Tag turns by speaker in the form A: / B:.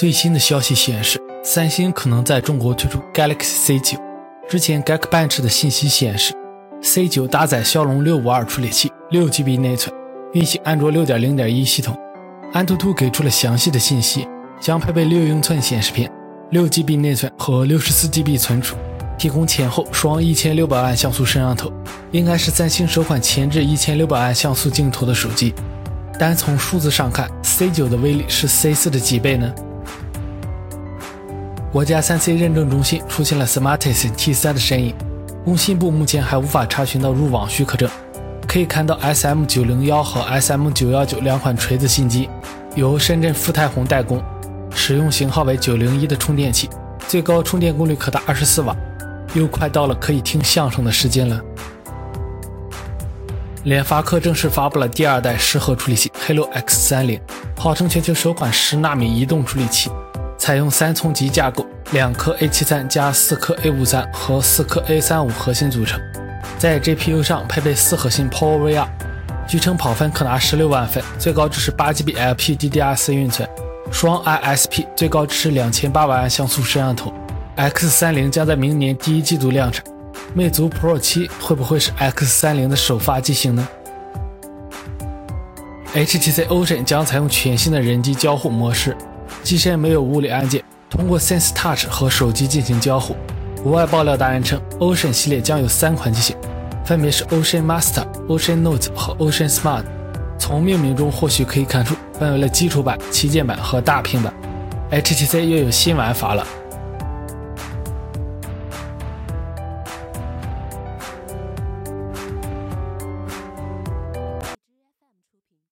A: 最新的消息显示，三星可能在中国推出 Galaxy C9。之前 Geekbench 的信息显示，C9 搭载骁龙六五二处理器，6GB 内存，运行安卓6.0.1系统。安兔兔给出了详细的信息，将配备六英寸显示屏，6GB 内存和 64GB 存储，提供前后双1600万像素摄像头，应该是三星首款前置1600万像素镜头的手机。单从数字上看，C9 的威力是 C4 的几倍呢？国家三 C 认证中心出现了 Smartisan T3 的身影，工信部目前还无法查询到入网许可证。可以看到 SM901 和 SM919 两款锤子新机，由深圳富泰宏代工，使用型号为901的充电器，最高充电功率可达24瓦。又快到了可以听相声的时间了。联发科正式发布了第二代十核处理器 Helio X30，号称全球首款十纳米移动处理器。采用三层级架构，两颗 A73 加四颗 A53 和四颗 A35 核心组成，在 GPU 上配备四核心 PowerVR，据称跑分可达十六万分，最高支持八 GB LPDDR4 运存，双 ISP，最高支持两千八百万像素摄像头。X30 将在明年第一季度量产，魅族 Pro 7会不会是 X30 的首发机型呢？HTC Ocean 将采用全新的人机交互模式。机身没有物理按键，通过 Sense Touch 和手机进行交互。国外爆料达人称，Ocean 系列将有三款机型，分别是 Ocean Master、Ocean Note 和 Ocean Smart。从命名中或许可以看出，分为了基础版、旗舰版和大屏版。HTC 又有新玩法了。